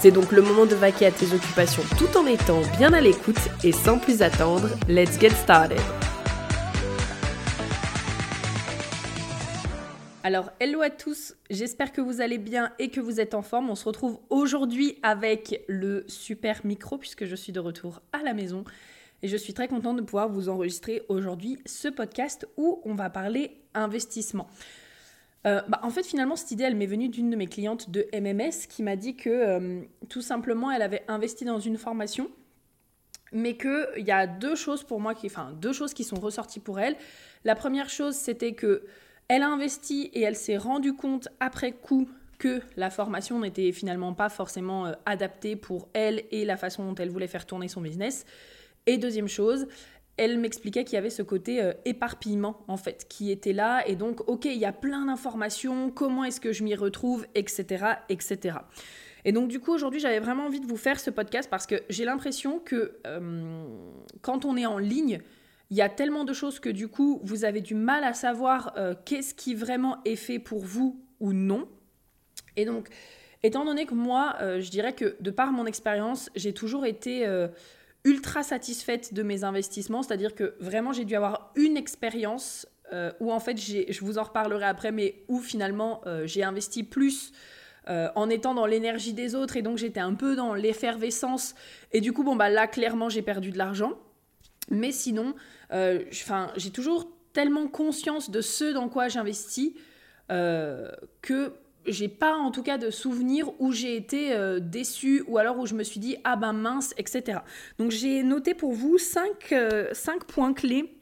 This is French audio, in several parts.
C'est donc le moment de vaquer à tes occupations tout en étant bien à l'écoute et sans plus attendre, let's get started. Alors, hello à tous, j'espère que vous allez bien et que vous êtes en forme. On se retrouve aujourd'hui avec le super micro puisque je suis de retour à la maison et je suis très contente de pouvoir vous enregistrer aujourd'hui ce podcast où on va parler investissement. Euh, bah, en fait, finalement, cette idée, elle m'est venue d'une de mes clientes de MMS qui m'a dit que euh, tout simplement, elle avait investi dans une formation, mais qu'il y a deux choses pour moi, qui, enfin, deux choses qui sont ressorties pour elle. La première chose, c'était que elle a investi et elle s'est rendue compte après coup que la formation n'était finalement pas forcément euh, adaptée pour elle et la façon dont elle voulait faire tourner son business. Et deuxième chose, elle m'expliquait qu'il y avait ce côté euh, éparpillement en fait qui était là. Et donc ok il y a plein d'informations comment est-ce que je m'y retrouve etc etc et donc du coup aujourd'hui j'avais vraiment envie de vous faire ce podcast parce que j'ai l'impression que euh, quand on est en ligne il y a tellement de choses que du coup vous avez du mal à savoir euh, qu'est-ce qui vraiment est fait pour vous ou non. Et donc étant donné que moi je dirais que de par mon expérience j'ai toujours été ultra satisfaite de mes investissements, c'est-à-dire que vraiment j'ai dû avoir une expérience euh, où en fait, je vous en reparlerai après, mais où finalement euh, j'ai investi plus euh, en étant dans l'énergie des autres et donc j'étais un peu dans l'effervescence et du coup, bon, bah là, clairement, j'ai perdu de l'argent. Mais sinon, j'ai toujours tellement conscience de ce dans quoi j'investis que j'ai pas en tout cas de souvenir où j'ai été euh, déçue ou alors où je me suis dit ah ben mince, etc. Donc j'ai noté pour vous cinq, euh, cinq points clés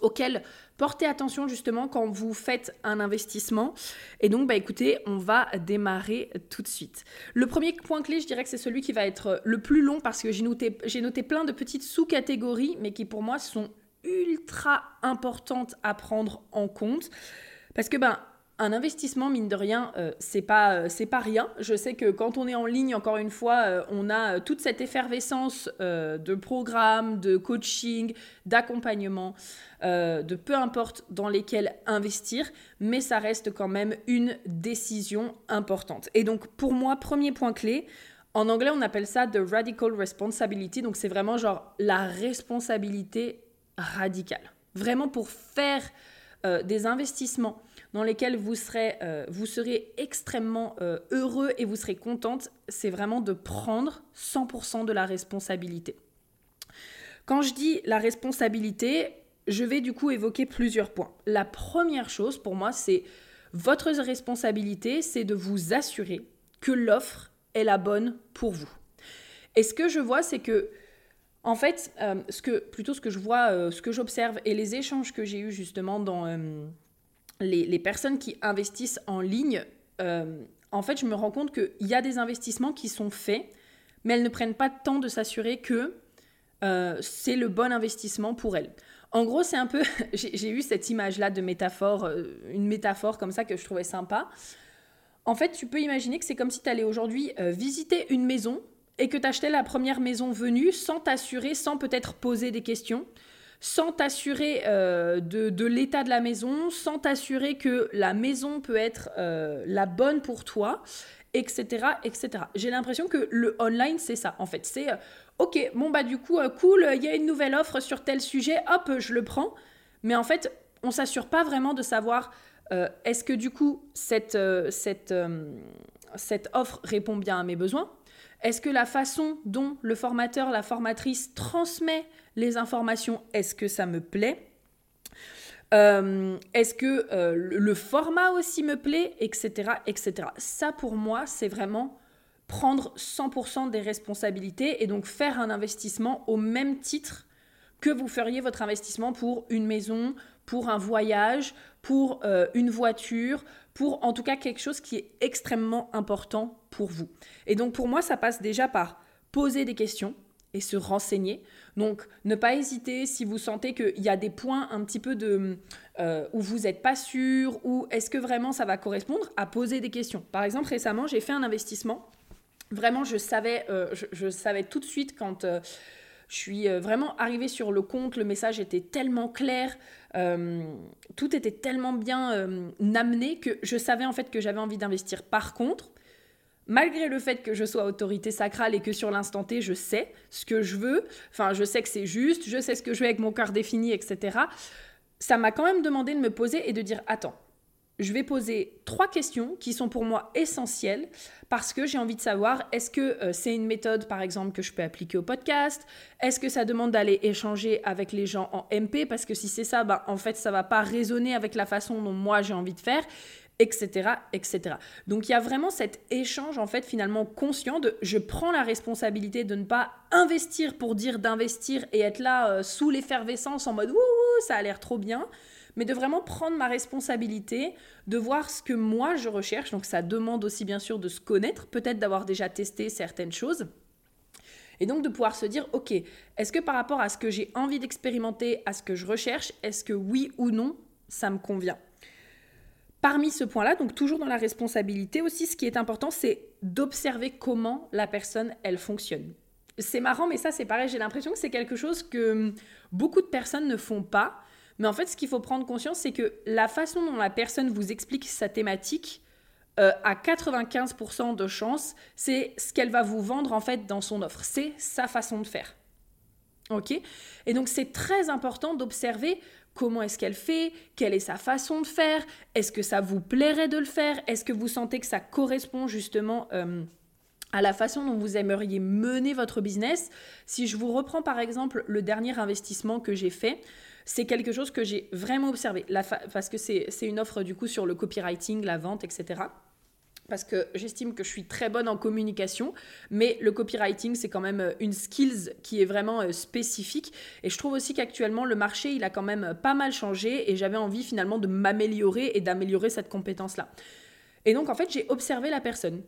auxquels portez attention justement quand vous faites un investissement. Et donc, bah écoutez, on va démarrer tout de suite. Le premier point clé, je dirais que c'est celui qui va être le plus long parce que j'ai noté, j'ai noté plein de petites sous-catégories, mais qui pour moi sont ultra importantes à prendre en compte. Parce que, ben, un investissement, mine de rien, euh, c'est pas, euh, pas rien. Je sais que quand on est en ligne, encore une fois, euh, on a toute cette effervescence de programmes, de coaching, d'accompagnement, de peu importe dans lesquels investir, mais ça reste quand même une décision importante. Et donc, pour moi, premier point clé, en anglais, on appelle ça the radical responsibility. Donc, c'est vraiment genre la responsabilité radicale. Vraiment pour faire des investissements dans lesquels vous serez, euh, vous serez extrêmement euh, heureux et vous serez contente, c'est vraiment de prendre 100% de la responsabilité. Quand je dis la responsabilité, je vais du coup évoquer plusieurs points. La première chose pour moi, c'est votre responsabilité, c'est de vous assurer que l'offre est la bonne pour vous. Et ce que je vois, c'est que en fait, euh, plutôt ce que je vois, ce que j'observe et les échanges que j'ai eus justement dans, les, personnes qui investissent en ligne, euh, en fait, je me rends compte qu'il y a des investissements qui sont faits, mais elles ne prennent pas de temps de s'assurer que euh, c'est le bon investissement pour elles. En gros, c'est un peu, j'ai eu cette image-là de métaphore, euh, une métaphore comme ça que je trouvais sympa. En fait, tu peux imaginer que c'est comme si tu allais aujourd'hui visiter une maison et que tu achetais la première maison venue sans t'assurer, sans peut-être poser des questions sans t'assurer euh, de, l'état de la maison, sans t'assurer que la maison peut être euh, la bonne pour toi, etc. etc. J'ai l'impression que le online, c'est ça, en fait. C'est, euh, ok, bon, bah du coup, cool, il y a une nouvelle offre sur tel sujet, hop, je le prends. Mais en fait, on s'assure pas vraiment de savoir, est-ce que du coup, cette, cette, cette offre répond bien à mes besoins? Est-ce que la façon dont le formateur, la formatrice transmet les informations, est-ce que ça me plaît? Euh, Est-ce que euh, le format aussi me plaît Etc. etc. Ça, pour moi, c'est vraiment prendre 100% des responsabilités et donc faire un investissement au même titre que vous feriez votre investissement pour une maison, pour un voyage, pour euh, une voiture, pour en tout cas quelque chose qui est extrêmement important pour vous. Et donc pour moi, ça passe déjà par poser des questions et se renseigner. Donc ne pas hésiter si vous sentez qu'il y a des points un petit peu de euh, où vous n'êtes pas sûr ou est-ce que vraiment ça va correspondre à poser des questions. Par exemple, récemment, j'ai fait un investissement. Vraiment, je savais, euh, je, savais tout de suite quand je suis euh, vraiment arrivée sur le compte, le message était tellement clair, euh, tout était tellement bien euh, amené que je savais en fait que j'avais envie d'investir. Par contre, malgré le fait que je sois autorité sacrale et que sur l'instant T, je sais ce que je veux, enfin je sais que c'est juste, je sais ce que je veux avec mon cœur défini, etc., ça m'a quand même demandé de me poser et de dire, attends, je vais poser trois questions qui sont pour moi essentielles parce que j'ai envie de savoir est-ce que euh, c'est une méthode par exemple que je peux appliquer au podcast? Est-ce que ça demande d'aller échanger avec les gens en MP parce que si c'est ça, bah, en fait ça va pas résonner avec la façon dont moi j'ai envie de faire etc., etc. Donc il y a vraiment cet échange en fait finalement conscient de je prends la responsabilité de ne pas investir pour dire d'investir et être là euh, sous l'effervescence en mode ouh ça a l'air trop bien mais de vraiment prendre ma responsabilité, de voir ce que moi je recherche. Donc ça demande aussi bien sûr de se connaître, peut-être d'avoir déjà testé certaines choses. Et donc de pouvoir se dire, ok, est-ce que par rapport à ce que j'ai envie d'expérimenter, à ce que je recherche, est-ce que oui ou non, ça me convient? Parmi ce point-là, donc toujours dans la responsabilité aussi, ce qui est important, c'est d'observer comment la personne, elle fonctionne. C'est marrant, mais ça c'est pareil, j'ai l'impression que c'est quelque chose que beaucoup de personnes ne font pas. Mais en fait, ce qu'il faut prendre conscience, c'est que la façon dont la personne vous explique sa thématique, euh, à 95% de chance, c'est ce qu'elle va vous vendre en fait dans son offre. C'est sa façon de faire. Ok? Et donc c'est très important d'observer comment est-ce qu'elle fait, quelle est sa façon de faire, est-ce que ça vous plairait de le faire, est-ce que vous sentez que ça correspond justement euh, à la façon dont vous aimeriez mener votre business? Si je vous reprends par exemple le dernier investissement que j'ai fait, c'est quelque chose que j'ai vraiment observé, parce que c'est une offre du coup sur le copywriting, la vente, etc parce que j'estime que je suis très bonne en communication, mais le copywriting, c'est quand même euh, une skills qui est vraiment euh, spécifique. Et je trouve aussi qu'actuellement, le marché, il a quand même pas mal changé et j'avais envie finalement de m'améliorer et d'améliorer cette compétence-là. Et donc, en fait, j'ai observé la personne.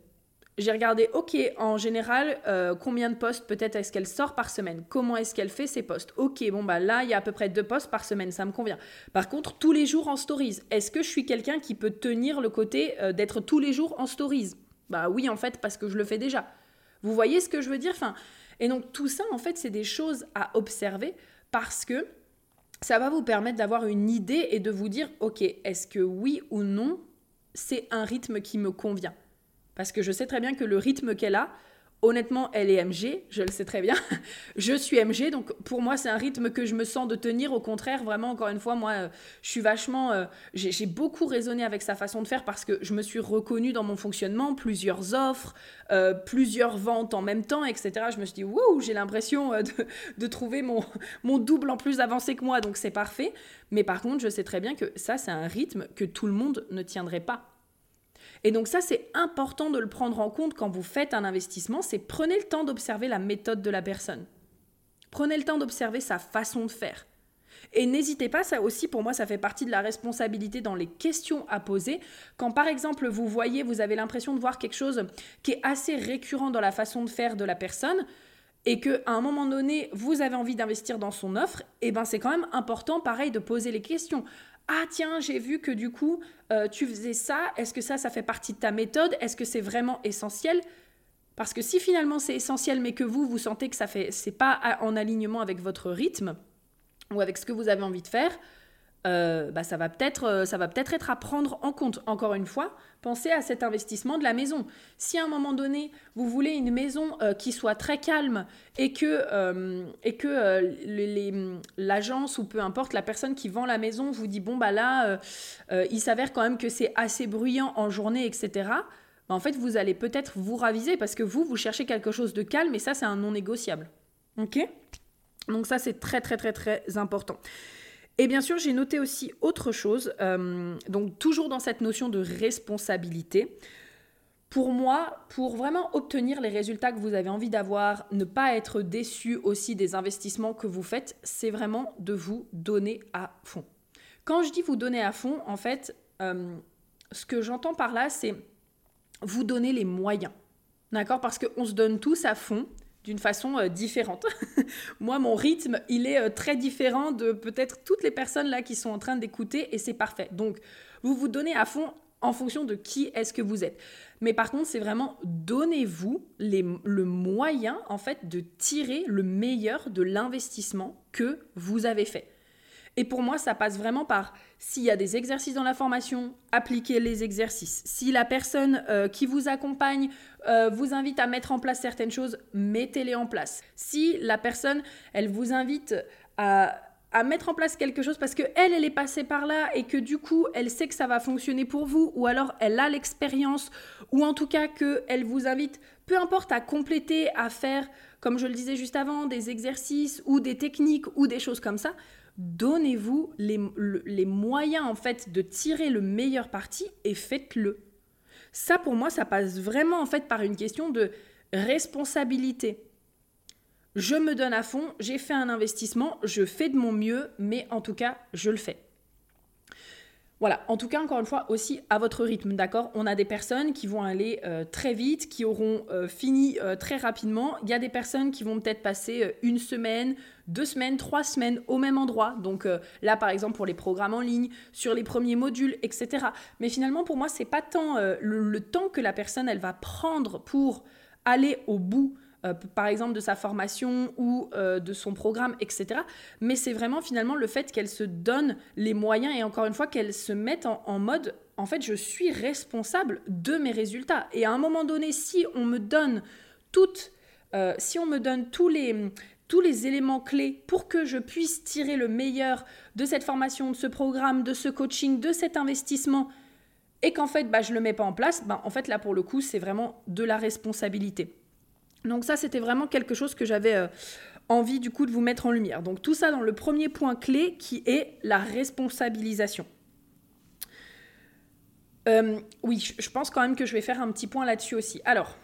J'ai regardé, ok, en général, euh, combien de postes peut-être est-ce qu'elle sort par semaine? Comment est-ce qu'elle fait ses postes? Ok, bon, bah là, il y a à peu près deux postes par semaine, ça me convient. Par contre, tous les jours en stories, est-ce que je suis quelqu'un qui peut tenir le côté euh, d'être tous les jours en stories? Bah oui, en fait, parce que je le fais déjà. Vous voyez ce que je veux dire? Enfin, Et donc, tout ça, en fait, c'est des choses à observer parce que ça va vous permettre d'avoir une idée et de vous dire, ok, est-ce que oui ou non, c'est un rythme qui me convient? Parce que je sais très bien que le rythme qu'elle a, honnêtement, elle est MG, je le sais très bien. je suis MG, donc pour moi, c'est un rythme que je me sens de tenir. Au contraire, vraiment, encore une fois, moi, euh, je suis vachement. Euh, j'ai beaucoup raisonné avec sa façon de faire parce que je me suis reconnue dans mon fonctionnement, plusieurs offres, euh, plusieurs ventes en même temps, etc. Je me suis dit, wow, j'ai l'impression de, trouver mon double en plus avancé que moi, donc c'est parfait. Mais par contre, je sais très bien que ça, c'est un rythme que tout le monde ne tiendrait pas. Et donc ça, c'est important de le prendre en compte quand vous faites un investissement, c'est prenez le temps d'observer la méthode de la personne. Prenez le temps d'observer sa façon de faire. Et n'hésitez pas, ça aussi pour moi, ça fait partie de la responsabilité dans les questions à poser. Quand par exemple vous voyez, vous avez l'impression de voir quelque chose qui est assez récurrent dans la façon de faire de la personne, et qu'à un moment donné, vous avez envie d'investir dans son offre, et eh ben c'est quand même important, pareil, de poser les questions. Ah tiens, j'ai vu que du coup, euh, tu faisais ça. Est-ce que ça, ça fait partie de ta méthode? Est-ce que c'est vraiment essentiel? Parce que si finalement c'est essentiel, mais que vous, vous sentez que ça fait, c'est pas en alignement avec votre rythme ou avec ce que vous avez envie de faire, euh, bah, ça va peut-être euh, ça va peut-être être à prendre en compte. Encore une fois, pensez à cet investissement de la maison. Si à un moment donné vous voulez une maison euh, qui soit très calme et que et que l'agence ou peu importe la personne qui vend la maison vous dit bon bah là il s'avère quand même que c'est assez bruyant en journée etc. Bah, en fait vous allez peut-être vous raviser parce que vous vous cherchez quelque chose de calme et ça c'est un non négociable. Ok? Donc ça c'est très très très très important. Et bien sûr, j'ai noté aussi autre chose, euh, donc toujours dans cette notion de responsabilité. Pour moi, pour vraiment obtenir les résultats que vous avez envie d'avoir, ne pas être déçu aussi des investissements que vous faites, c'est vraiment de vous donner à fond. Quand je dis vous donner à fond, en fait, euh, ce que j'entends par là, c'est vous donner les moyens. D'accord? Parce qu'on se donne tous à fond d'une façon euh, différente. Moi, mon rythme, il est euh, très différent de peut-être toutes les personnes là qui sont en train d'écouter et c'est parfait. Donc, vous vous donnez à fond en fonction de qui est-ce que vous êtes. Mais par contre, c'est vraiment donnez-vous le moyen en fait de tirer le meilleur de l'investissement que vous avez fait. Et pour moi, ça passe vraiment par s'il y a des exercices dans la formation, appliquez les exercices. Si la personne euh, qui vous accompagne euh, vous invite à mettre en place certaines choses, mettez-les en place. Si la personne, elle vous invite à, mettre en place quelque chose parce que elle, elle est passée par là et que du coup, elle sait que ça va fonctionner pour vous, ou alors elle a l'expérience, ou en tout cas qu'elle vous invite, peu importe, à compléter, à faire, comme je le disais juste avant, des exercices ou des techniques ou des choses comme ça donnez-vous les, moyens en fait de tirer le meilleur parti et faites-le. Ça pour moi, ça passe vraiment en fait par une question de responsabilité. Je me donne à fond, j'ai fait un investissement, je fais de mon mieux, mais en tout cas, je le fais. Voilà, en tout cas, encore une fois, aussi à votre rythme, d'accord? On a des personnes qui vont aller euh, très vite, qui auront euh, fini euh, très rapidement. Il y a des personnes qui vont peut-être passer une semaine, deux semaines, trois semaines au même endroit. Donc là, par exemple, pour les programmes en ligne, sur les premiers modules, etc. Mais finalement, pour moi, c'est pas tant le, temps que la personne, elle va prendre pour aller au bout euh, par exemple de sa formation ou euh, de son programme, etc. Mais c'est vraiment finalement le fait qu'elle se donne les moyens et encore une fois qu'elle se mette en, mode, en fait, je suis responsable de mes résultats. Et à un moment donné, si on me donne toutes, euh, si on me donne tous les tous les éléments clés pour que je puisse tirer le meilleur de cette formation, de ce programme, de ce coaching, de cet investissement, et qu'en fait, bah, je ne le mets pas en place, bah, en fait, là, pour le coup, c'est vraiment de la responsabilité. Donc ça, c'était vraiment quelque chose que j'avais euh, envie du coup de vous mettre en lumière. Donc tout ça dans le premier point clé qui est la responsabilisation. Euh, oui, je pense quand même que je vais faire un petit point là-dessus aussi. Alors,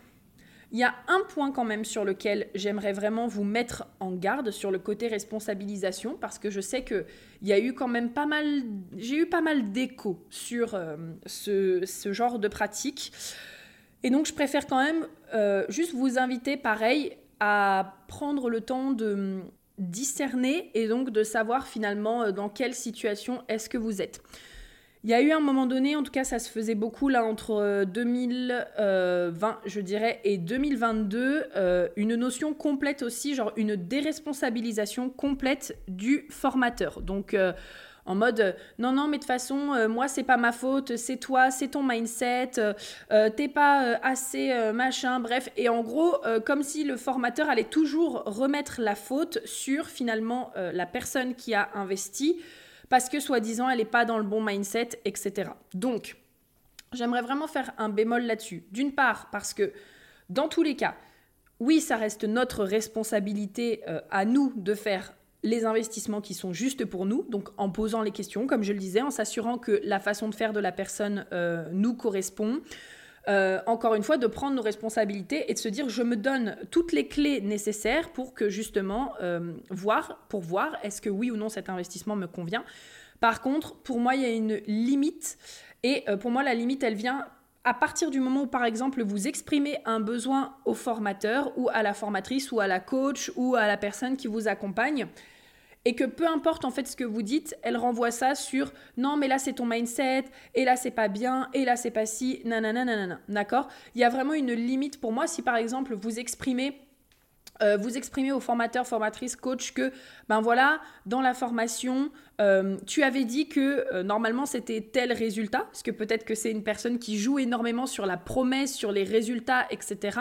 il y a un point quand même sur lequel j'aimerais vraiment vous mettre en garde sur le côté responsabilisation parce que je sais que il y a eu quand même pas mal, j'ai eu pas mal d'échos sur euh, ce, ce, genre de pratique. Et donc, je préfère quand même euh, juste vous inviter, pareil, à prendre le temps de hum, discerner et donc de savoir finalement euh, dans quelle situation est-ce que vous êtes. Il y a eu un moment donné, en tout cas ça se faisait beaucoup là entre 2020 euh, je dirais et 2022, une notion complète aussi, genre une déresponsabilisation complète du formateur. Donc en mode euh, non non mais de toute façon euh, moi c'est pas ma faute c'est toi c'est ton mindset euh, t'es pas assez machin bref. Et en gros comme si le formateur allait toujours remettre la faute sur finalement la personne qui a investi parce que soi-disant elle n'est pas dans le bon mindset etc donc j'aimerais vraiment faire un bémol là-dessus. D'une part parce que dans tous les cas oui, ça reste notre responsabilité à nous de faire les investissements qui sont justes pour nous, donc en posant les questions, comme je le disais, en s'assurant que la façon de faire de la personne euh, nous correspond. Euh, encore une fois, de prendre nos responsabilités et de se dire je me donne toutes les clés nécessaires pour que justement euh, voir, pour voir est-ce que oui ou non cet investissement me convient. Par contre, pour moi, il y a une limite et pour moi, la limite, elle vient à partir du moment où, par exemple, vous exprimez un besoin au formateur ou à la formatrice ou à la coach ou à la personne qui vous accompagne, et que peu importe en fait ce que vous dites, elle renvoie ça sur non mais là c'est ton mindset et là c'est pas bien et là c'est pas si nanana nanana d'accord? Il y a vraiment une limite pour moi si par exemple vous exprimez euh, vous exprimez aux formateurs, formatrices, coach que, ben voilà, dans la formation, euh, tu avais dit que euh, normalement c'était tel résultat, parce que peut-être que c'est une personne qui joue énormément sur la promesse, sur les résultats, etc.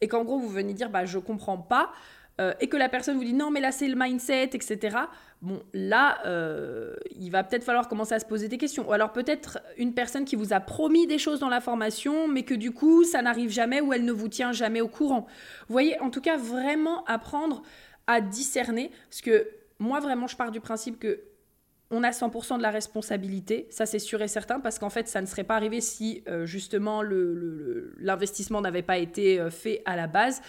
Et qu'en gros vous venez dire, bah je comprends pas. Euh, et que la personne vous dit non mais là c'est le mindset, etc. Bon là, euh, il va peut-être falloir commencer à se poser des questions. Ou alors peut-être une personne qui vous a promis des choses dans la formation, mais que du coup ça n'arrive jamais ou elle ne vous tient jamais au courant. Vous voyez, en tout cas vraiment apprendre à discerner, parce que moi vraiment je pars du principe que on a 100% de la responsabilité, ça c'est sûr et certain, parce qu'en fait, ça ne serait pas arrivé si euh, justement l'investissement n'avait pas été fait à la base.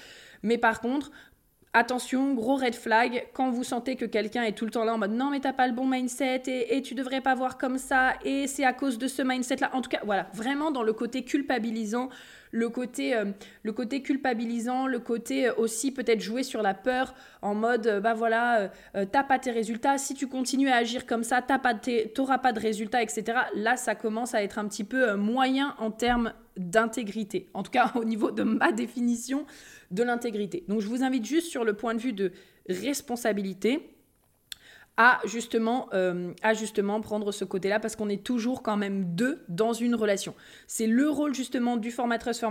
Mais par contre, Attention, gros red flag, quand vous sentez que quelqu'un est tout le temps là en mode non mais t'as pas le bon mindset et, tu devrais pas voir comme ça et c'est à cause de ce mindset là. En tout cas, voilà, vraiment dans le côté culpabilisant, le côté, euh, le côté culpabilisant, le côté euh, aussi peut-être jouer sur la peur en mode euh, bah voilà, t'as pas tes résultats, si tu continues à agir comme ça, t'auras pas de résultats, etc. Là, ça commence à être un petit peu moyen en termes d'intégrité. En tout cas, au niveau de ma définition de l'intégrité. Donc, je vous invite juste sur le point de vue de responsabilité à justement, euh, à justement prendre ce côté-là parce qu'on est toujours quand même deux dans une relation. C'est le rôle justement du formatrice,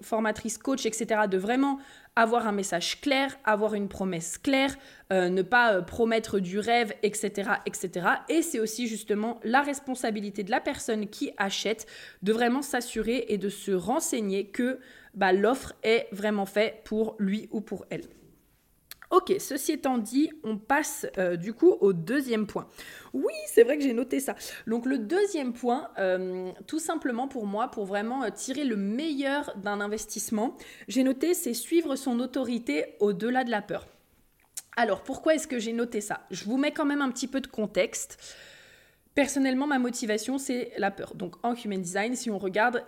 formatrice, coach, etc. de vraiment avoir un message clair, avoir une promesse claire, euh, ne pas euh, promettre du rêve, etc. etc. Et c'est aussi justement la responsabilité de la personne qui achète de vraiment s'assurer et de se renseigner que bah, l'offre est vraiment faite pour lui ou pour elle. Ok, ceci étant dit, on passe euh, du coup au deuxième point. Oui, c'est vrai que j'ai noté ça. Donc le deuxième point, euh, tout simplement pour moi, pour vraiment euh, tirer le meilleur d'un investissement, j'ai noté c'est suivre son autorité au-delà de la peur. Alors pourquoi est-ce que j'ai noté ça? Je vous mets quand même un petit peu de contexte. Personnellement, ma motivation, c'est la peur. Donc en Human Design, si on regarde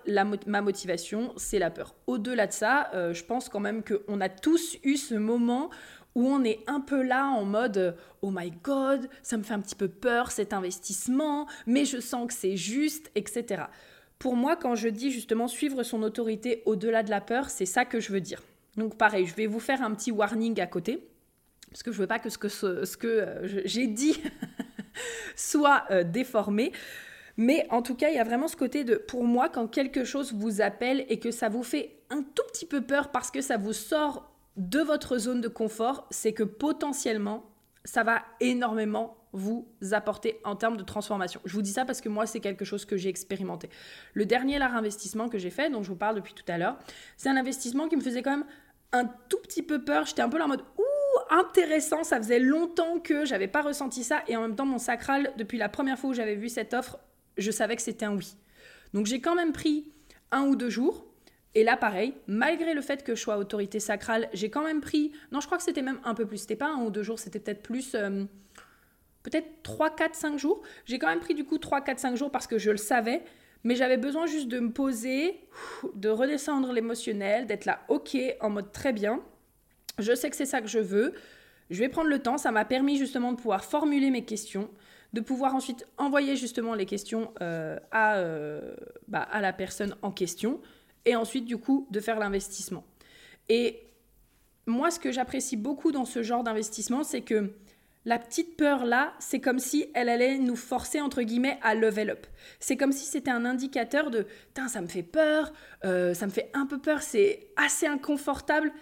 ma motivation, c'est la peur. Au-delà de ça, je pense quand même qu'on a tous eu ce moment où on est un peu là en mode oh my god, ça me fait un petit peu peur cet investissement, mais je sens que c'est juste, etc. Pour moi, quand je dis justement suivre son autorité au-delà de la peur, c'est ça que je veux dire. Donc pareil, je vais vous faire un petit warning à côté, parce que je veux pas que ce que, ce, que euh, j'ai dit soit euh, déformé. Mais en tout cas, il y a vraiment ce côté de, pour moi, quand quelque chose vous appelle et que ça vous fait un tout petit peu peur parce que ça vous sort de votre zone de confort, c'est que potentiellement, ça va énormément vous apporter en termes de transformation. Je vous dis ça parce que moi, c'est quelque chose que j'ai expérimenté. Le dernier large investissement que j'ai fait, dont je vous parle depuis tout à l'heure, c'est un investissement qui me faisait quand même un tout petit peu peur. J'étais un peu là en mode ouh, intéressant, ça faisait longtemps que j'avais pas ressenti ça et en même temps mon sacral depuis la première fois où j'avais vu cette offre, je savais que c'était un oui. Donc j'ai quand même pris un ou deux jours et là, pareil, malgré le fait que je sois autorité sacrale, j'ai quand même pris. Non, je crois que c'était même un peu plus. C'était pas un ou deux jours, c'était peut-être plus. Euh, peut-être 3, 4, 5 jours. J'ai quand même pris du coup 3, 4, 5 jours parce que je le savais. Mais j'avais besoin juste de me poser, de redescendre l'émotionnel, d'être là, ok, en mode très bien. Je sais que c'est ça que je veux. Je vais prendre le temps. Ça m'a permis justement de pouvoir formuler mes questions, de pouvoir ensuite envoyer justement les questions euh, à, euh, bah, à la personne en question et ensuite du coup de faire l'investissement. Et moi, ce que j'apprécie beaucoup dans ce genre d'investissement, c'est que la petite peur là, c'est comme si elle allait nous forcer entre guillemets à level up. C'est comme si c'était un indicateur de, ça me fait peur, euh, ça me fait un peu peur, c'est assez inconfortable.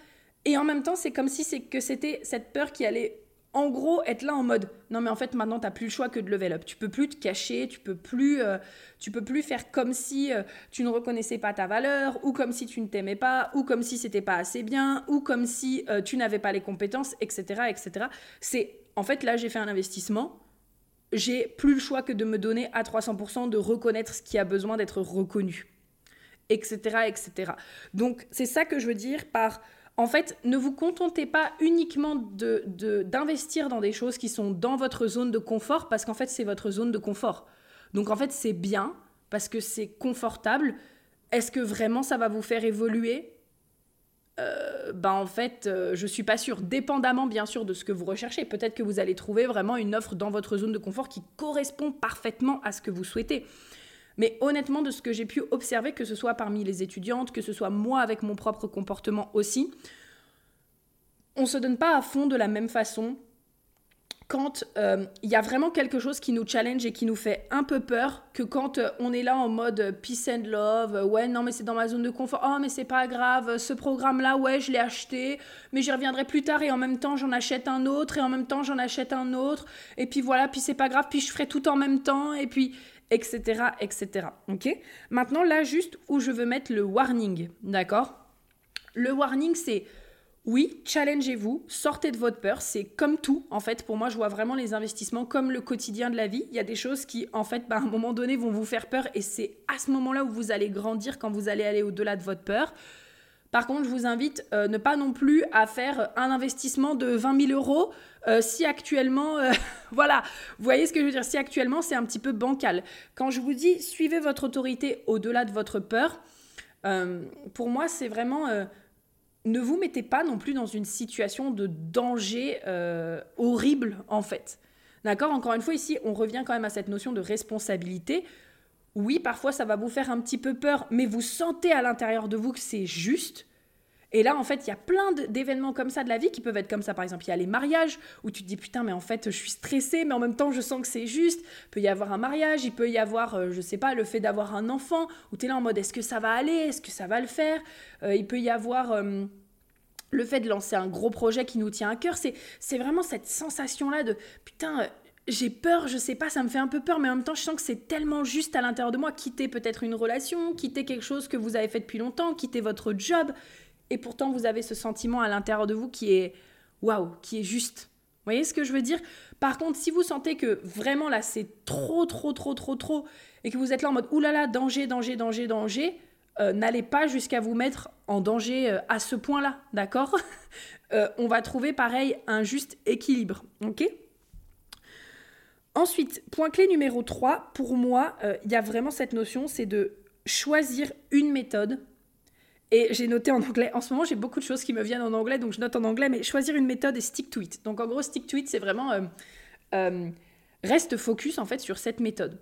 Et en même temps, c'est comme si c'est que c'était cette peur qui allait en gros, être là en mode non mais en fait maintenant t'as plus le choix que de level up. Tu peux plus te cacher, tu peux plus, euh, tu peux plus faire comme si euh, tu ne reconnaissais pas ta valeur ou comme si tu ne t'aimais pas ou comme si c'était pas assez bien ou comme si euh, tu n'avais pas les compétences, etc., etc. C'est en fait là j'ai fait un investissement, j'ai plus le choix que de me donner à 300% de reconnaître ce qui a besoin d'être reconnu, etc., etc. Donc c'est ça que je veux dire par en fait, ne vous contentez pas uniquement d'investir dans des choses qui sont dans votre zone de confort, parce qu'en fait, c'est votre zone de confort. Donc en fait, c'est bien, parce que c'est confortable. Est-ce que vraiment ça va vous faire évoluer? Euh, ben en fait, euh, je suis pas sûre. Dépendamment bien sûr de ce que vous recherchez, peut-être que vous allez trouver vraiment une offre dans votre zone de confort qui correspond parfaitement à ce que vous souhaitez. Mais honnêtement, de ce que j'ai pu observer, que ce soit parmi les étudiantes, que ce soit moi avec mon propre comportement aussi, on se donne pas à fond de la même façon quand il euh, y a vraiment quelque chose qui nous challenge et qui nous fait un peu peur que quand euh, on est là en mode peace and love, euh, ouais non mais c'est dans ma zone de confort, oh mais c'est pas grave, ce programme là ouais je l'ai acheté, mais j'y reviendrai plus tard et en même temps j'en achète un autre et en même temps j'en achète un autre. Et puis voilà puis c'est pas grave puis je ferai tout en même temps. Et puis etc., etc. Ok Maintenant, là, juste où je veux mettre le warning, d'accord? Le warning, c'est oui, challengez-vous, sortez de votre peur, c'est comme tout. En fait, pour moi, je vois vraiment les investissements comme le quotidien de la vie. Il y a des choses qui, en fait, bah, à un moment donné, vont vous faire peur et c'est à ce moment-là où vous allez grandir quand vous allez aller au-delà de votre peur. Par contre, je vous invite euh, ne pas non plus à faire un investissement de 20 000 euros euh, si actuellement, euh, voilà, vous voyez ce que je veux dire, si actuellement c'est un petit peu bancal. Quand je vous dis suivez votre autorité au-delà de votre peur, pour moi c'est vraiment ne vous mettez pas non plus dans une situation de danger horrible en fait. D'accord? Encore une fois, ici, on revient quand même à cette notion de responsabilité. Oui, parfois ça va vous faire un petit peu peur, mais vous sentez à l'intérieur de vous que c'est juste. Et là, en fait, il y a plein d'événements comme ça de la vie qui peuvent être comme ça. Par exemple, il y a les mariages où tu te dis putain, mais en fait, je suis stressée, mais en même temps, je sens que c'est juste. Il peut y avoir un mariage, il peut y avoir, euh, je sais pas, le fait d'avoir un enfant où tu es là en mode est-ce que ça va aller, est-ce que ça va le faire? Euh, il peut y avoir. Euh, le fait de lancer un gros projet qui nous tient à cœur, c'est vraiment cette sensation-là de putain, j'ai peur, je sais pas, ça me fait un peu peur, mais en même temps, je sens que c'est tellement juste à l'intérieur de moi. Quitter peut-être une relation, quitter quelque chose que vous avez fait depuis longtemps, quitter votre job, et pourtant vous avez ce sentiment à l'intérieur de vous qui est waouh, qui est juste. Vous voyez ce que je veux dire? Par contre, si vous sentez que vraiment là, c'est trop, trop, trop, trop, trop, et que vous êtes là en mode oulala, danger, danger, danger, danger, euh, n'allez pas jusqu'à vous mettre en danger euh, à ce point-là, d'accord? Euh, On va trouver pareil un juste équilibre, ok? Ensuite, point clé numéro 3, pour moi, il y a vraiment cette notion, c'est de choisir une méthode. Et j'ai noté en anglais, en ce moment j'ai beaucoup de choses qui me viennent en anglais, donc je note en anglais, mais choisir une méthode et stick to it. Donc en gros, stick to it, c'est vraiment reste focus en fait sur cette méthode.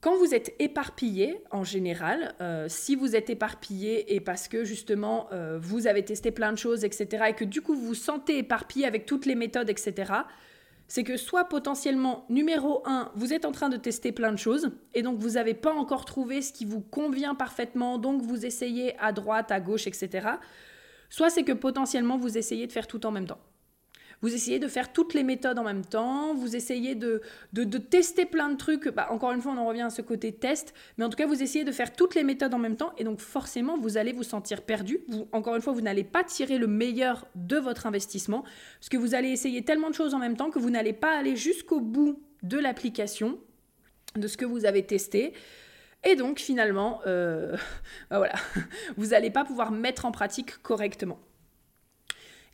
Quand vous êtes éparpillé, en général, euh, si vous êtes éparpillé et parce que justement euh, vous avez testé plein de choses, etc., et que du coup vous vous sentez éparpillé avec toutes les méthodes, etc., c'est que soit potentiellement, numéro un, vous êtes en train de tester plein de choses, et donc vous n'avez pas encore trouvé ce qui vous convient parfaitement, donc vous essayez à droite, à gauche, etc., soit c'est que potentiellement vous essayez de faire tout en même temps. Vous essayez de faire toutes les méthodes en même temps, vous essayez de, de, tester plein de trucs. Bah, encore une fois, on en revient à ce côté test, mais en tout cas, vous essayez de faire toutes les méthodes en même temps, et donc forcément, vous allez vous sentir perdu. Encore une fois, vous n'allez pas tirer le meilleur de votre investissement, parce que vous allez essayer tellement de choses en même temps que vous n'allez pas aller jusqu'au bout de l'application, de ce que vous avez testé. Et donc finalement, euh, bah voilà, vous n'allez pas pouvoir mettre en pratique correctement.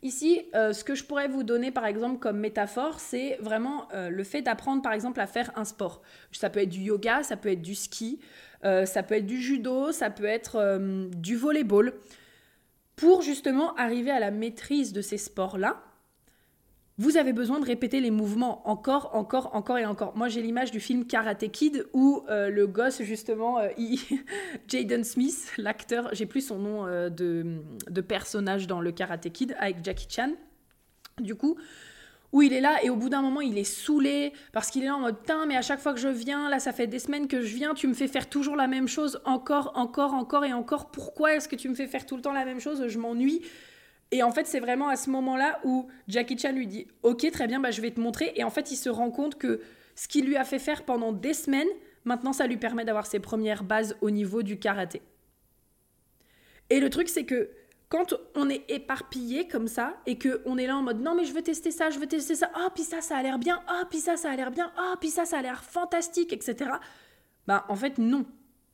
Ici, euh, ce que je pourrais vous donner par exemple comme métaphore, c'est vraiment euh, le fait d'apprendre par exemple à faire un sport. Ça peut être du yoga, ça peut être du ski, euh, ça peut être du judo, ça peut être du volleyball. Pour justement arriver à la maîtrise de ces sports-là, vous avez besoin de répéter les mouvements encore, encore, encore et encore. Moi, j'ai l'image du film Karate Kid où euh, le gosse, justement, euh, Jaden Smith, l'acteur, j'ai plus son nom euh, de, de, personnage dans le Karate Kid avec Jackie Chan, du coup, où il est là et au bout d'un moment, il est saoulé parce qu'il est là en mode Putain, mais à chaque fois que je viens, là, ça fait des semaines que je viens, tu me fais faire toujours la même chose, encore, encore, encore et encore. Pourquoi est-ce que tu me fais faire tout le temps la même chose? Je m'ennuie. Et en fait, c'est vraiment à ce moment-là où Jackie Chan lui dit Ok, très bien, bah, je vais te montrer. Et en fait, il se rend compte que ce qu'il lui a fait faire pendant des semaines, maintenant, ça lui permet d'avoir ses premières bases au niveau du karaté. Et le truc, c'est que quand on est éparpillé comme ça et que on est là en mode non mais je veux tester ça, je veux tester ça, oh puis ça ça a l'air bien, oh puis ça ça a l'air bien, oh puis ça ça a l'air fantastique, etc. Bah en fait non,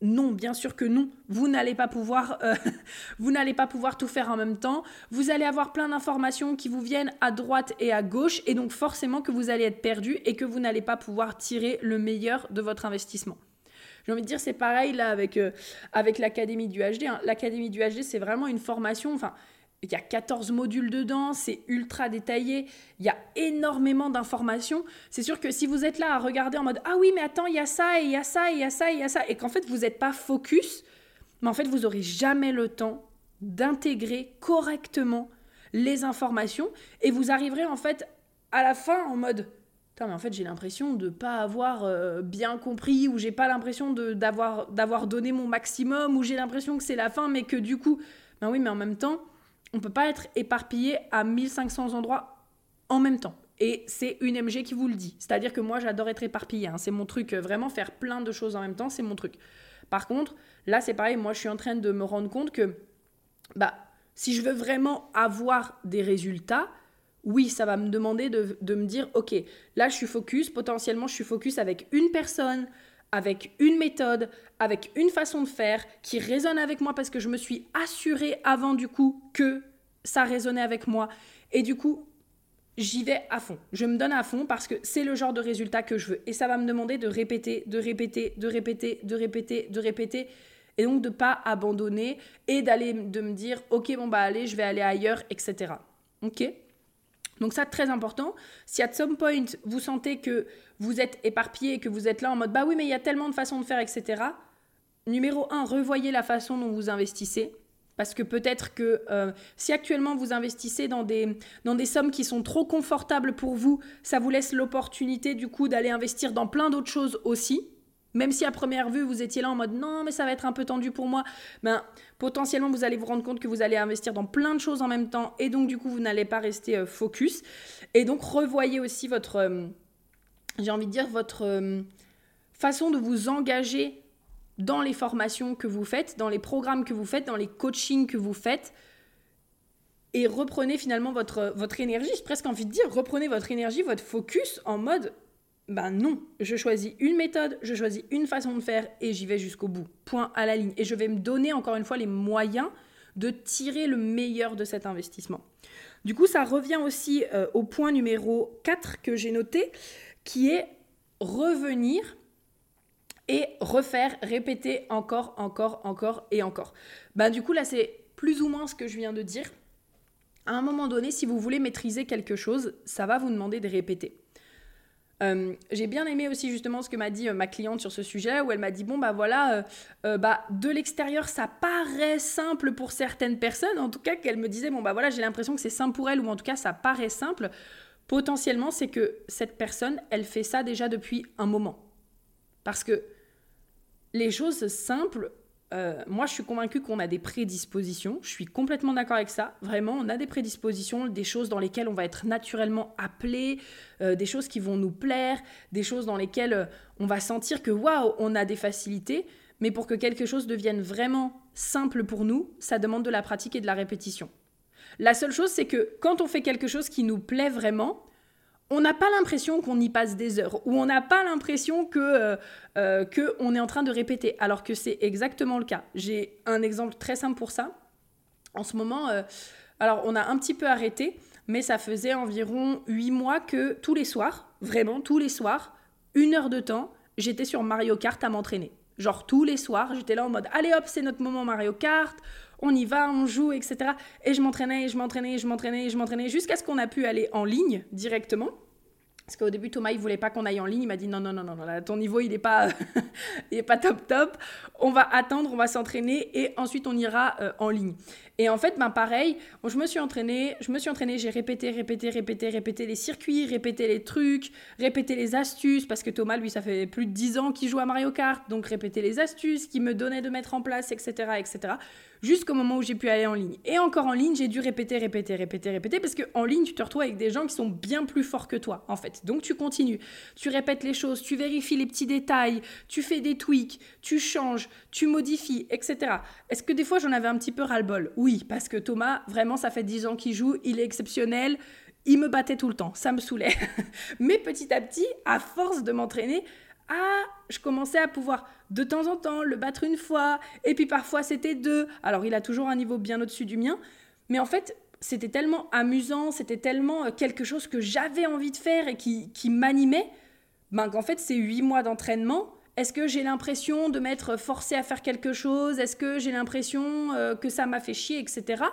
non, bien sûr que non. Vous n'allez pas pouvoir, euh, vous n'allez pas pouvoir tout faire en même temps. Vous allez avoir plein d'informations qui vous viennent à droite et à gauche, et donc forcément que vous allez être perdu et que vous n'allez pas pouvoir tirer le meilleur de votre investissement. J'ai envie de dire, c'est pareil là avec, euh, avec l'académie du HD. Hein. L'académie du HD, c'est vraiment une formation. Enfin, il y a 14 modules dedans, c'est ultra détaillé, il y a énormément d'informations. C'est sûr que si vous êtes là à regarder en mode Ah oui, mais attends, il y a ça, et il y a ça, et il y a ça, et il y a ça, et qu'en fait vous n'êtes pas focus, mais en fait vous n'aurez jamais le temps d'intégrer correctement les informations, et vous arriverez en fait à la fin en mode Putain, mais en fait j'ai l'impression de ne pas avoir euh, bien compris, ou j'ai pas l'impression d'avoir donné mon maximum, ou j'ai l'impression que c'est la fin, mais que du coup, ben oui, mais en même temps on peut pas être éparpillé à 1500 endroits en même temps. Et c'est une MG qui vous le dit. C'est-à-dire que moi, j'adore être éparpillé. Hein. C'est mon truc. Euh, vraiment, faire plein de choses en même temps, c'est mon truc. Par contre, là, c'est pareil. Moi, je suis en train de me rendre compte que, bah, si je veux vraiment avoir des résultats, oui, ça va me demander de, de me dire, OK, là, je suis focus. Potentiellement, je suis focus avec une personne, avec une méthode, avec une façon de faire qui résonne avec moi parce que je me suis assurée avant du coup que ça résonnait avec moi. Et du coup, j'y vais à fond. Je me donne à fond parce que c'est le genre de résultat que je veux. Et ça va me demander de répéter, de répéter, de répéter, de répéter, de répéter. Et donc de pas abandonner et d'aller de me dire, ok, bon bah allez, je vais aller ailleurs, etc. Ok? Donc ça, très important. Si à some point, vous sentez que vous êtes éparpillé, que vous êtes là en mode, bah oui, mais il y a tellement de façons de faire, etc. Numéro 1, revoyez la façon dont vous investissez. Parce que peut-être que euh, si actuellement vous investissez dans des, dans des sommes qui sont trop confortables pour vous, ça vous laisse l'opportunité du coup d'aller investir dans plein d'autres choses aussi. Même si à première vue vous étiez là en mode non mais ça va être un peu tendu pour moi, ben potentiellement vous allez vous rendre compte que vous allez investir dans plein de choses en même temps et donc du coup vous n'allez pas rester euh, focus. Et donc revoyez aussi votre, euh, j'ai envie de dire votre euh, façon de vous engager dans les formations que vous faites, dans les programmes que vous faites, dans les coachings que vous faites. Et reprenez finalement votre, votre énergie, j'ai presque envie de dire, reprenez votre énergie, votre focus en mode ben non, je choisis une méthode, je choisis une façon de faire et j'y vais jusqu'au bout. Point à la ligne. Et je vais me donner encore une fois les moyens de tirer le meilleur de cet investissement. Du coup, ça revient aussi euh, au point numéro 4 que j'ai noté, qui est revenir et refaire, répéter encore, encore, encore et encore. Ben, du coup, là, c'est plus ou moins ce que je viens de dire. À un moment donné, si vous voulez maîtriser quelque chose, ça va vous demander de répéter. Euh, j'ai bien aimé aussi justement ce que m'a dit euh, ma cliente sur ce sujet, où elle m'a dit bon bah voilà, euh, bah de l'extérieur ça paraît simple pour certaines personnes, en tout cas qu'elle me disait bon bah voilà j'ai l'impression que c'est simple pour elle, ou en tout cas ça paraît simple. Potentiellement c'est que cette personne elle fait ça déjà depuis un moment, parce que les choses simples euh, moi, je suis convaincue qu'on a des prédispositions. Je suis complètement d'accord avec ça. Vraiment, on a des prédispositions, des choses dans lesquelles on va être naturellement appelé, euh, des choses qui vont nous plaire, des choses dans lesquelles euh, on va sentir que waouh, on a des facilités. Mais pour que quelque chose devienne vraiment simple pour nous, ça demande de la pratique et de la répétition. La seule chose, c'est que quand on fait quelque chose qui nous plaît vraiment, on n'a pas l'impression qu'on y passe des heures, ou on n'a pas l'impression que, euh, euh, est en train de répéter, alors que c'est exactement le cas. J'ai un exemple très simple pour ça. En ce moment, euh, alors on a un petit peu arrêté, mais ça faisait environ huit mois que tous les soirs, vraiment tous les soirs, une heure de temps, j'étais sur Mario Kart à m'entraîner. Genre tous les soirs, j'étais là en mode allez hop, c'est notre moment Mario Kart, on y va, on joue, etc. Et je m'entraînais, je m'entraînais, je m'entraînais, je m'entraînais, jusqu'à ce qu'on a pu aller en ligne directement. Parce qu'au début, Thomas, il voulait pas qu'on aille en ligne. Il m'a dit non, non, non, non, ton niveau, il n'est pas, pas top, top. On va attendre, on va s'entraîner et ensuite on ira euh, en ligne. Et en fait, ben pareil, je me suis entraînée, je me suis entraînée, j'ai répété, répété, répété, répété les circuits, répété les trucs, répété les astuces, parce que Thomas, lui, ça fait plus de 10 ans qu'il joue à Mario Kart, donc répéter les astuces qu'il me donnait de mettre en place, etc., etc jusqu'au moment où j'ai pu aller en ligne. Et encore en ligne, j'ai dû répéter, répéter, répéter, répéter, parce qu'en ligne, tu te retrouves avec des gens qui sont bien plus forts que toi, en fait. Donc tu continues, tu répètes les choses, tu vérifies les petits détails, tu fais des tweaks, tu changes, tu modifies, etc. Est-ce que des fois j'en avais un petit peu ras-le-bol? Parce que Thomas, vraiment, ça fait 10 ans qu'il joue, il est exceptionnel. Il me battait tout le temps, ça me saoulait. Mais petit à petit, à force de m'entraîner, ah, je commençais à pouvoir de temps en temps le battre une fois, et puis parfois c'était deux. Alors il a toujours un niveau bien au-dessus du mien, mais en fait c'était tellement amusant, c'était tellement euh, quelque chose que j'avais envie de faire et qui, qui m'animait, ben, qu'en fait ces huit mois d'entraînement, est-ce que j'ai l'impression de m'être forcé à faire quelque chose? Est-ce que j'ai l'impression euh, que ça m'a fait chier, etc.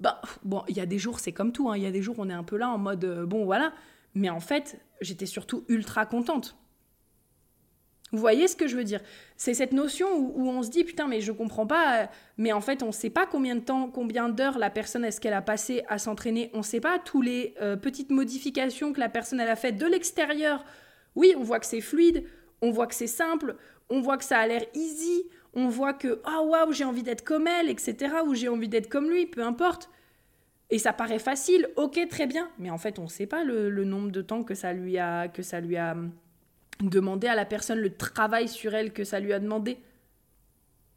Ben, bon, il y a des jours, c'est comme tout, hein. il y a des jours on est un peu là en mode, euh, bon voilà, mais en fait j'étais surtout ultra contente vous voyez ce que je veux dire? C'est cette notion où, on se dit putain mais je comprends pas, mais en fait on ne sait pas combien de temps, combien d'heures la personne est-ce qu'elle a passé à s'entraîner, on ne sait pas tous les euh, petites modifications que la personne elle a faites de l'extérieur. Oui, on voit que c'est fluide, on voit que c'est simple, on voit que ça a l'air easy, on voit que ah waouh j'ai envie d'être comme elle, etc. ou j'ai envie d'être comme lui, peu importe. Et ça paraît facile, ok très bien, mais en fait on ne sait pas le, le nombre de temps que ça lui a que ça lui a demander à la personne le travail sur elle que ça lui a demandé.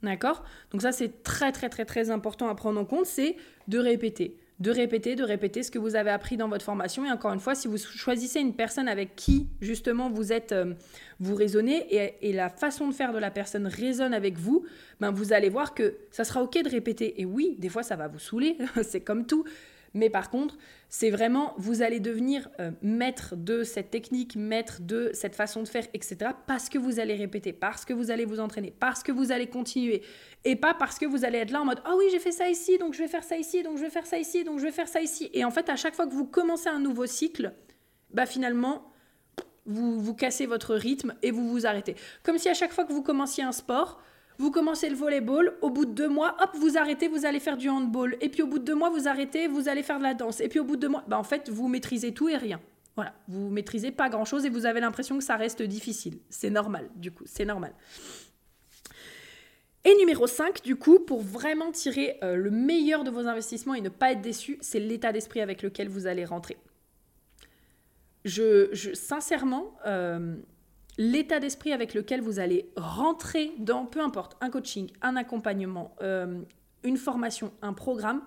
D'accord? Donc ça c'est très très très très important à prendre en compte, c'est de répéter, de répéter, de répéter ce que vous avez appris dans votre formation. Et encore une fois, si vous choisissez une personne avec qui justement vous êtes, euh, vous raisonnez et, la façon de faire de la personne résonne avec vous, ben vous allez voir que ça sera ok de répéter. Et oui, des fois ça va vous saouler, c'est comme tout. Mais par contre, c'est vraiment, vous allez devenir euh, maître de cette technique, maître de cette façon de faire, etc. Parce que vous allez répéter, parce que vous allez vous entraîner, parce que vous allez continuer. Et pas parce que vous allez être là en mode, ah oui, j'ai fait ça ici, donc je vais faire ça ici, donc je vais faire ça ici, donc je vais faire ça ici. Et en fait, à chaque fois que vous commencez un nouveau cycle, bah finalement, vous, vous cassez votre rythme et vous vous arrêtez. Comme si à chaque fois que vous commenciez un sport, vous commencez le volleyball, au bout de deux mois, hop, vous arrêtez, vous allez faire du handball. Et puis au bout de deux mois, vous arrêtez, vous allez faire de la danse. Et puis au bout de deux mois, bah en fait, vous maîtrisez tout et rien. Voilà, vous maîtrisez pas grand-chose et vous avez l'impression que ça reste difficile. C'est normal, du coup, c'est normal. Et numéro 5, du coup, pour vraiment tirer euh, le meilleur de vos investissements et ne pas être déçu, c'est l'état d'esprit avec lequel vous allez rentrer. Je, sincèrement, euh, l'état d'esprit avec lequel vous allez rentrer dans, peu importe, un coaching, un accompagnement, euh, une formation, un programme,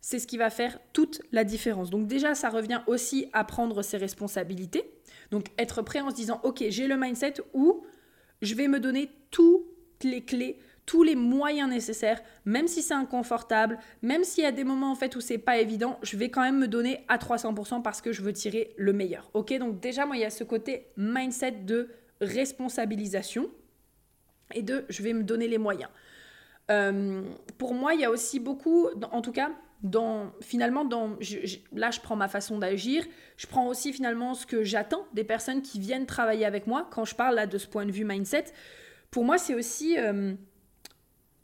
c'est ce qui va faire toute la différence. Donc déjà, ça revient aussi à prendre ses responsabilités. Donc être prêt en se disant, ok, j'ai le mindset où je vais me donner toutes les clés, tous les moyens nécessaires, même si c'est inconfortable, même s'il y a des moments en fait où c'est pas évident, je vais quand même me donner à 300% parce que je veux tirer le meilleur. Ok, donc déjà moi il y a ce côté mindset de responsabilisation et de je vais me donner les moyens. Euh, pour moi, il y a aussi beaucoup, en tout cas, dans, finalement, dans, là, je prends ma façon d'agir. Je prends aussi finalement ce que j'attends des personnes qui viennent travailler avec moi. Quand je parle là de ce point de vue mindset, pour moi, c'est aussi euh,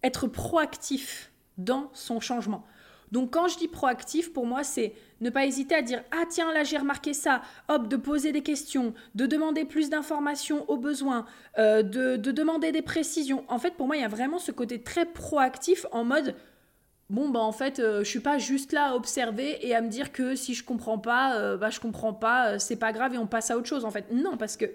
être proactif dans son changement. Donc quand je dis proactif, pour moi, c'est ne pas hésiter à dire ah tiens là j'ai remarqué ça, hop de poser des questions, de demander plus d'informations aux besoins, euh, de, demander des précisions. En fait, pour moi, il y a vraiment ce côté très proactif en mode bon bah en fait euh, je suis pas juste là à observer et à me dire que si je comprends pas, euh, bah je comprends pas, c'est pas grave et on passe à autre chose. En fait, non parce que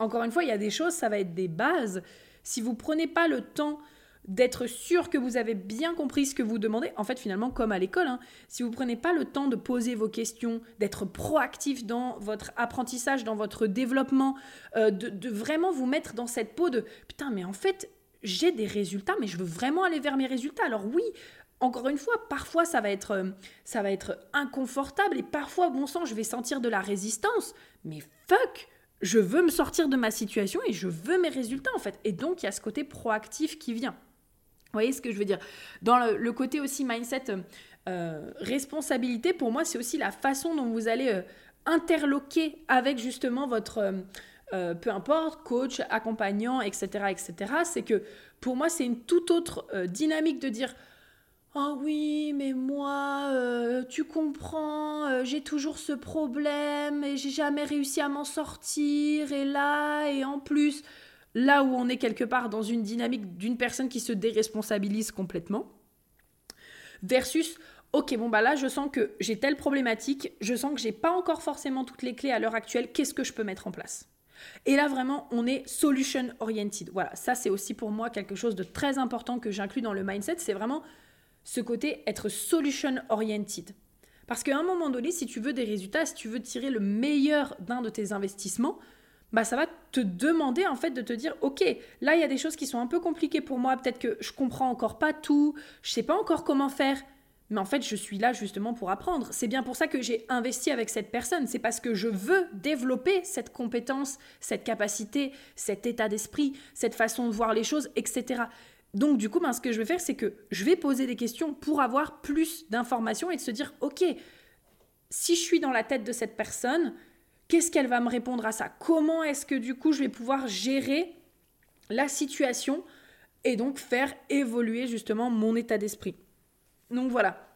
encore une fois, il y a des choses, ça va être des bases. Si vous prenez pas le temps d'être sûr que vous avez bien compris ce que vous demandez. En fait, finalement, comme à l'école, hein, si vous prenez pas le temps de poser vos questions, d'être proactif dans votre apprentissage, dans votre développement, euh, de, vraiment vous mettre dans cette peau de putain, mais en fait, j'ai des résultats, mais je veux vraiment aller vers mes résultats. Alors oui, encore une fois, parfois ça va être, euh, ça va être inconfortable et parfois, bon sang, je vais sentir de la résistance. Mais fuck, je veux me sortir de ma situation et je veux mes résultats en fait. Et donc il y a ce côté proactif qui vient. Vous voyez ce que je veux dire? Dans le, côté aussi mindset, euh, responsabilité, pour moi, c'est aussi la façon dont vous allez euh, interloquer avec justement votre, euh, peu importe, coach, accompagnant, etc. etc. C'est que pour moi, c'est une toute autre dynamique de dire Oh oui, mais moi, tu comprends, j'ai toujours ce problème et j'ai jamais réussi à m'en sortir. Et là, et en plus, là où on est quelque part dans une dynamique d'une personne qui se déresponsabilise complètement, versus ok bon bah là je sens que j'ai telle problématique, je sens que j'ai pas encore forcément toutes les clés à l'heure actuelle, qu'est-ce que je peux mettre en place? Et là, vraiment, on est solution oriented. Voilà, ça, c'est aussi pour moi quelque chose de très important que j'inclus dans le mindset. C'est vraiment ce côté être solution oriented. Parce qu'à un moment donné, si tu veux des résultats, si tu veux tirer le meilleur d'un de tes investissements, bah ça va te demander en fait de te dire ok là il y a des choses qui sont un peu compliquées pour moi peut-être que je comprends encore pas tout je sais pas encore comment faire. Mais en fait je suis là justement pour apprendre. C'est bien pour ça que j'ai investi avec cette personne. C'est parce que je veux développer cette compétence cette capacité cet état d'esprit cette façon de voir les choses etc donc du coup ben, ce que je vais faire c'est que je vais poser des questions pour avoir plus d'informations et de se dire ok si je suis dans la tête de cette personne Qu'est-ce qu'elle va me répondre à ça? Comment est-ce que du coup je vais pouvoir gérer la situation et donc faire évoluer justement mon état d'esprit? Donc voilà,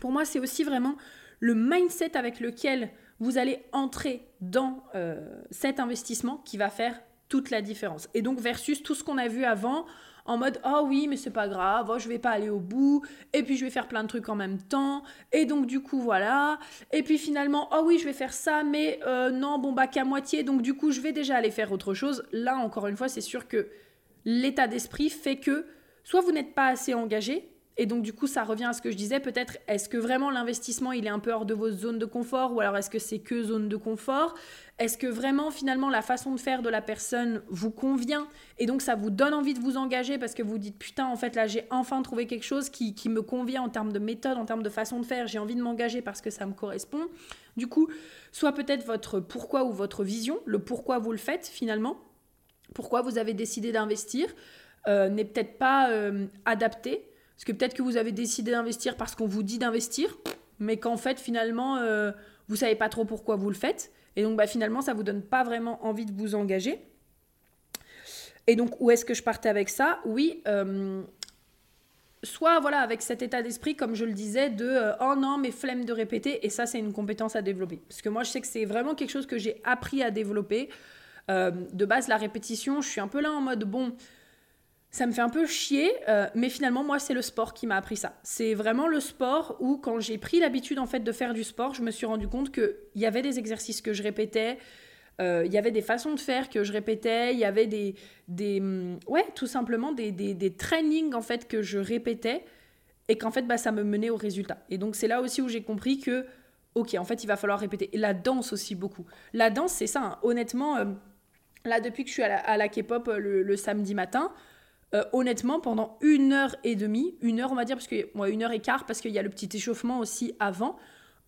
pour moi c'est aussi vraiment le mindset avec lequel vous allez entrer dans euh, cet investissement qui va faire toute la différence. Et donc versus tout ce qu'on a vu avant en mode oh oui mais c'est pas grave, oh, je vais pas aller au bout et puis je vais faire plein de trucs en même temps et donc du coup voilà et puis finalement oh oui je vais faire ça mais euh, non bon bah qu'à moitié donc du coup je vais déjà aller faire autre chose. Là encore une fois c'est sûr que l'état d'esprit fait que soit vous n'êtes pas assez engagé Et donc du coup, ça revient à ce que je disais, peut-être est-ce que vraiment l'investissement, il est un peu hors de vos zones de confort ou alors est-ce que c'est que zone de confort? Est-ce que vraiment finalement la façon de faire de la personne vous convient? Et donc ça vous donne envie de vous engager parce que vous dites putain en fait là j'ai enfin trouvé quelque chose qui, qui me convient en termes de méthode, en termes de façon de faire, j'ai envie de m'engager parce que ça me correspond. Du coup, soit peut-être votre pourquoi ou votre vision, le pourquoi vous le faites finalement, pourquoi vous avez décidé d'investir, euh, n'est peut-être pas euh, adapté parce que peut-être que vous avez décidé d'investir parce qu'on vous dit d'investir, mais qu'en fait, finalement, euh, vous savez pas trop pourquoi vous le faites. Et donc, bah, finalement, ça vous donne pas vraiment envie de vous engager. Et donc, où est-ce que je partais avec ça? Oui, euh, soit voilà, avec cet état d'esprit, comme je le disais, de euh, oh non, mais flemme de répéter. Et ça, c'est une compétence à développer. Parce que moi, je sais que c'est vraiment quelque chose que j'ai appris à développer. de base, la répétition, je suis un peu là en mode bon ça me fait un peu chier, euh, mais finalement, moi, c'est le sport qui m'a appris ça. C'est vraiment le sport où, quand j'ai pris l'habitude, en fait, de faire du sport, je me suis rendu compte qu'il y avait des exercices que je répétais, euh, il y avait des façons de faire que je répétais, il y avait des, des mm, ouais, tout simplement des, des, des, trainings, en fait, que je répétais, et qu'en fait, bah, ça me menait au résultat. Et donc, c'est là aussi où j'ai compris que, ok, en fait, il va falloir répéter. Et la danse aussi, beaucoup. La danse, c'est ça, hein. honnêtement, euh, là, depuis que je suis à la, K-pop le samedi matin, euh, honnêtement, pendant une heure et demie, une heure on va dire, parce que une heure et quart, parce qu'il y a le petit échauffement aussi avant,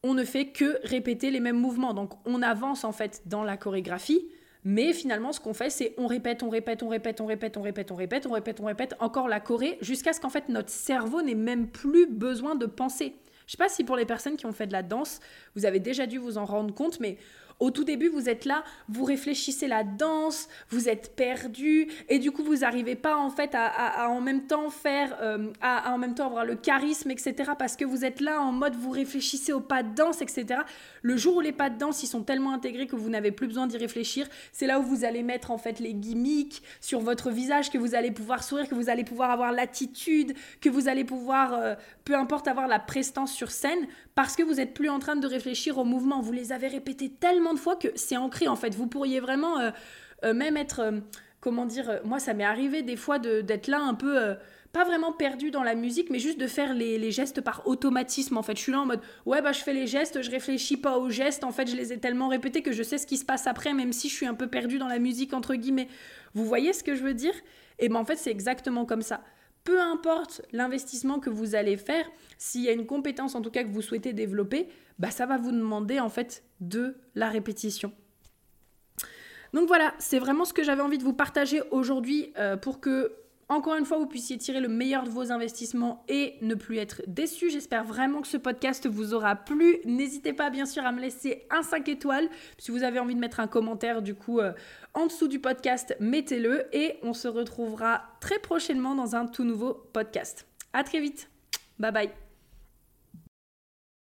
on ne fait que répéter les mêmes mouvements. Donc on avance en fait dans la chorégraphie, mais finalement ce qu'on fait c'est on répète, on répète, on répète, on répète, on répète, on répète, on répète, on répète encore la choré, jusqu'à ce qu'en fait notre cerveau n'ait même plus besoin de penser. Je sais pas si pour les personnes qui ont fait de la danse, vous avez déjà dû vous en rendre compte, mais au tout début, vous êtes là, vous réfléchissez la danse, vous êtes perdu, et du coup, vous n'arrivez pas en fait à, en même temps faire, euh, à, en même temps avoir le charisme, etc. Parce que vous êtes là en mode, vous réfléchissez aux pas de danse, etc. Le jour où les pas de danse, ils sont tellement intégrés que vous n'avez plus besoin d'y réfléchir, c'est là où vous allez mettre en fait les gimmicks sur votre visage, que vous allez pouvoir sourire, que vous allez pouvoir avoir l'attitude, que vous allez pouvoir, euh, peu importe, avoir la prestance sur scène, parce que vous n'êtes plus en train de réfléchir aux mouvements. Vous les avez répétés tellement de fois que c'est ancré en fait. Vous pourriez vraiment euh, euh, même être, comment dire, moi ça m'est arrivé des fois d'être là un peu pas vraiment perdu dans la musique, mais juste de faire les, gestes par automatisme en fait. Je suis là en mode ouais bah je fais les gestes, je réfléchis pas aux gestes, en fait je les ai tellement répétés que je sais ce qui se passe après, même si je suis un peu perdu dans la musique entre guillemets. Vous voyez ce que je veux dire? Et ben en fait c'est exactement comme ça. Peu importe l'investissement que vous allez faire, s'il y a une compétence en tout cas que vous souhaitez développer, bah ça va vous demander en fait de la répétition. Donc voilà, c'est vraiment ce que j'avais envie de vous partager aujourd'hui euh, pour que encore une fois, vous puissiez tirer le meilleur de vos investissements et ne plus être déçu. J'espère vraiment que ce podcast vous aura plu. N'hésitez pas, bien sûr, à me laisser un 5 étoiles. Si vous avez envie de mettre un commentaire, du coup, euh, en dessous du podcast, mettez-le. Et on se retrouvera très prochainement dans un tout nouveau podcast. À très vite. Bye bye.